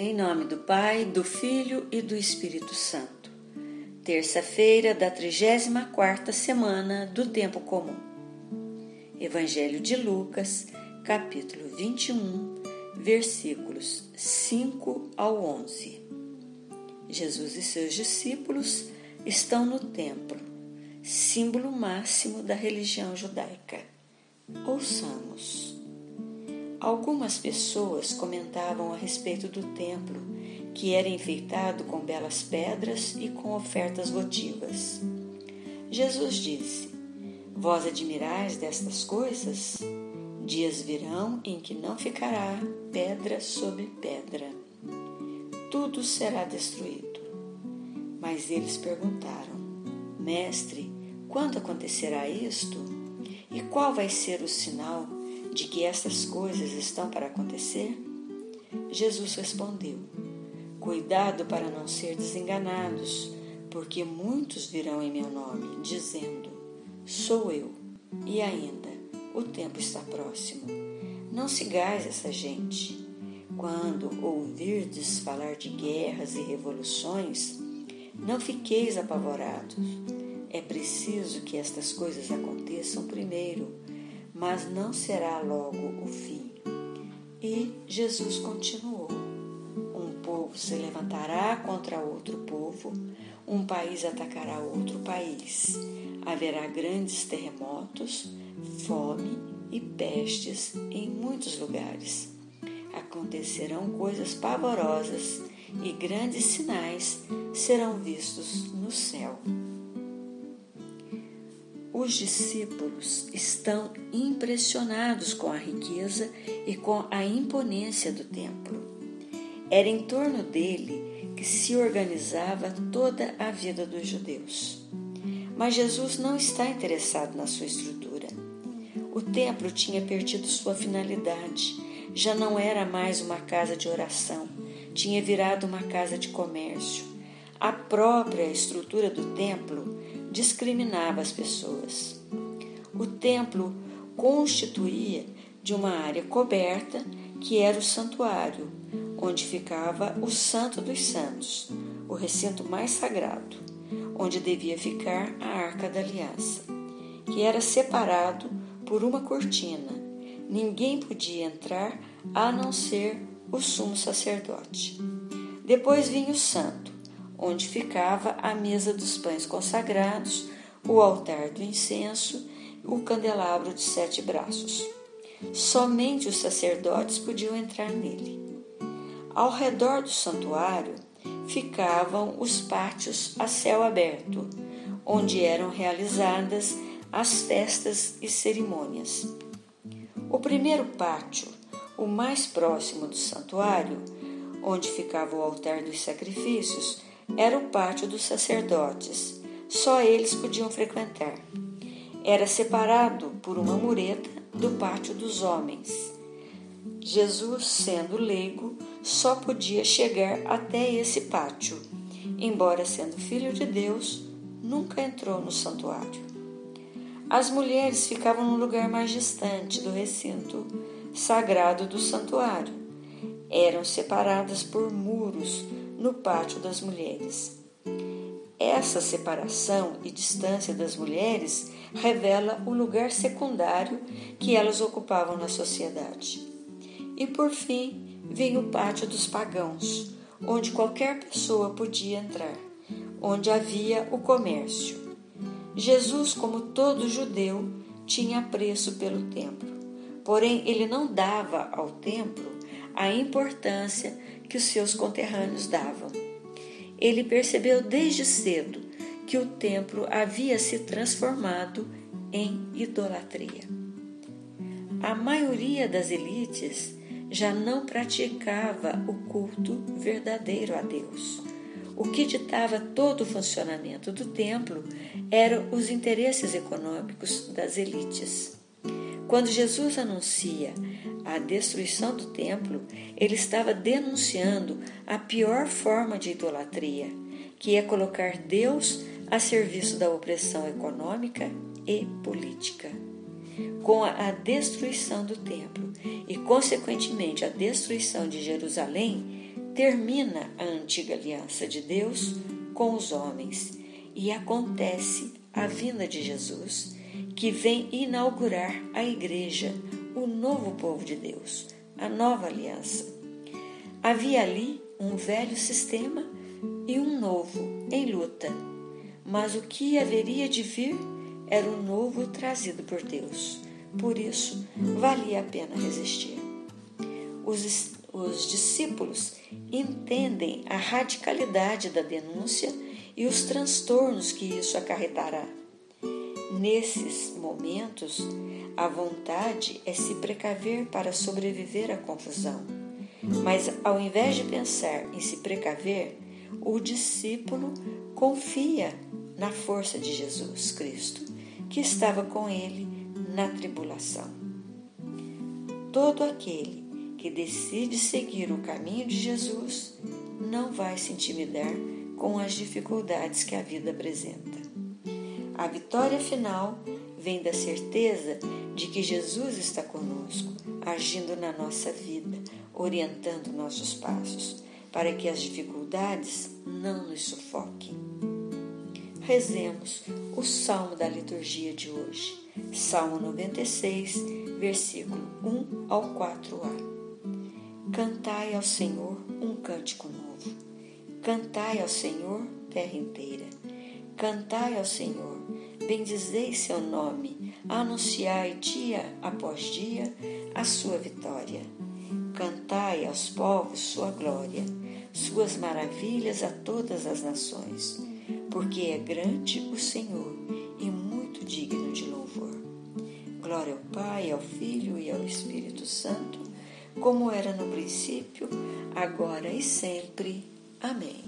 Em nome do Pai, do Filho e do Espírito Santo. Terça-feira da 34ª semana do tempo comum. Evangelho de Lucas, capítulo 21, versículos 5 ao 11. Jesus e seus discípulos estão no templo, símbolo máximo da religião judaica. Ouçamos. Algumas pessoas comentavam a respeito do templo, que era enfeitado com belas pedras e com ofertas votivas. Jesus disse: Vós admirais destas coisas? Dias virão em que não ficará pedra sobre pedra. Tudo será destruído. Mas eles perguntaram: Mestre, quando acontecerá isto? E qual vai ser o sinal de que estas coisas estão para acontecer? Jesus respondeu: Cuidado para não ser desenganados, porque muitos virão em meu nome, dizendo: Sou eu. E ainda, o tempo está próximo. Não sigais essa gente. Quando ouvirdes falar de guerras e revoluções, não fiqueis apavorados. É preciso que estas coisas aconteçam primeiro mas não será logo o fim. E Jesus continuou: Um povo se levantará contra outro povo, um país atacará outro país. Haverá grandes terremotos, fome e pestes em muitos lugares. Acontecerão coisas pavorosas e grandes sinais serão vistos no céu. Os discípulos estão impressionados com a riqueza e com a imponência do templo. Era em torno dele que se organizava toda a vida dos judeus. Mas Jesus não está interessado na sua estrutura. O templo tinha perdido sua finalidade, já não era mais uma casa de oração, tinha virado uma casa de comércio. A própria estrutura do templo discriminava as pessoas. O templo constituía de uma área coberta que era o santuário, onde ficava o Santo dos Santos, o recinto mais sagrado, onde devia ficar a Arca da Aliança, que era separado por uma cortina. Ninguém podia entrar a não ser o sumo sacerdote. Depois vinha o santo, onde ficava a mesa dos pães consagrados, o altar do incenso, o candelabro de sete braços. Somente os sacerdotes podiam entrar nele. Ao redor do santuário ficavam os pátios a céu aberto, onde eram realizadas as festas e cerimônias. O primeiro pátio, o mais próximo do santuário, onde ficava o altar dos sacrifícios, era o pátio dos sacerdotes. Só eles podiam frequentar. Era separado por uma mureta do pátio dos homens. Jesus, sendo leigo, só podia chegar até esse pátio. Embora sendo filho de Deus, nunca entrou no santuário. As mulheres ficavam no lugar mais distante do recinto sagrado do santuário. Eram separadas por muros no pátio das mulheres. Essa separação e distância das mulheres revela o lugar secundário que elas ocupavam na sociedade. E por fim, vem o pátio dos pagãos, onde qualquer pessoa podia entrar, onde havia o comércio. Jesus, como todo judeu, tinha apreço pelo templo, porém ele não dava ao templo a importância que os seus conterrâneos davam. Ele percebeu desde cedo que o templo havia se transformado em idolatria. A maioria das elites já não praticava o culto verdadeiro a Deus. O que ditava todo o funcionamento do templo eram os interesses econômicos das elites. Quando Jesus anuncia a destruição do templo, ele estava denunciando a pior forma de idolatria, que é colocar Deus a serviço da opressão econômica e política. Com a destruição do templo e, consequentemente, a destruição de Jerusalém, termina a antiga aliança de Deus com os homens e acontece a vinda de Jesus, que vem inaugurar a igreja, o novo povo de Deus, a nova aliança. Havia ali um velho sistema e um novo em luta, mas o que haveria de vir era o novo trazido por Deus. Por isso, valia a pena resistir. Os, os discípulos entendem a radicalidade da denúncia e os transtornos que isso acarretará. Nesses momentos, a vontade é se precaver para sobreviver à confusão. Mas ao invés de pensar em se precaver, o discípulo confia na força de Jesus Cristo, que estava com ele na tribulação. Todo aquele que decide seguir o caminho de Jesus não vai se intimidar com as dificuldades que a vida apresenta. A vitória final vem da certeza de que Jesus está conosco, agindo na nossa vida, orientando nossos passos, para que as dificuldades não nos sufoquem. Rezemos o salmo da liturgia de hoje, Salmo 96, versículo 1 ao 4a. Cantai ao Senhor um cântico novo. Cantai ao Senhor, terra inteira. Cantai ao Senhor bendizei seu nome, anunciai dia após dia a sua vitória. Cantai aos povos sua glória, suas maravilhas a todas as nações, porque é grande o Senhor e muito digno de louvor. Glória ao Pai, ao Filho e ao Espírito Santo, como era no princípio, agora e sempre. Amém.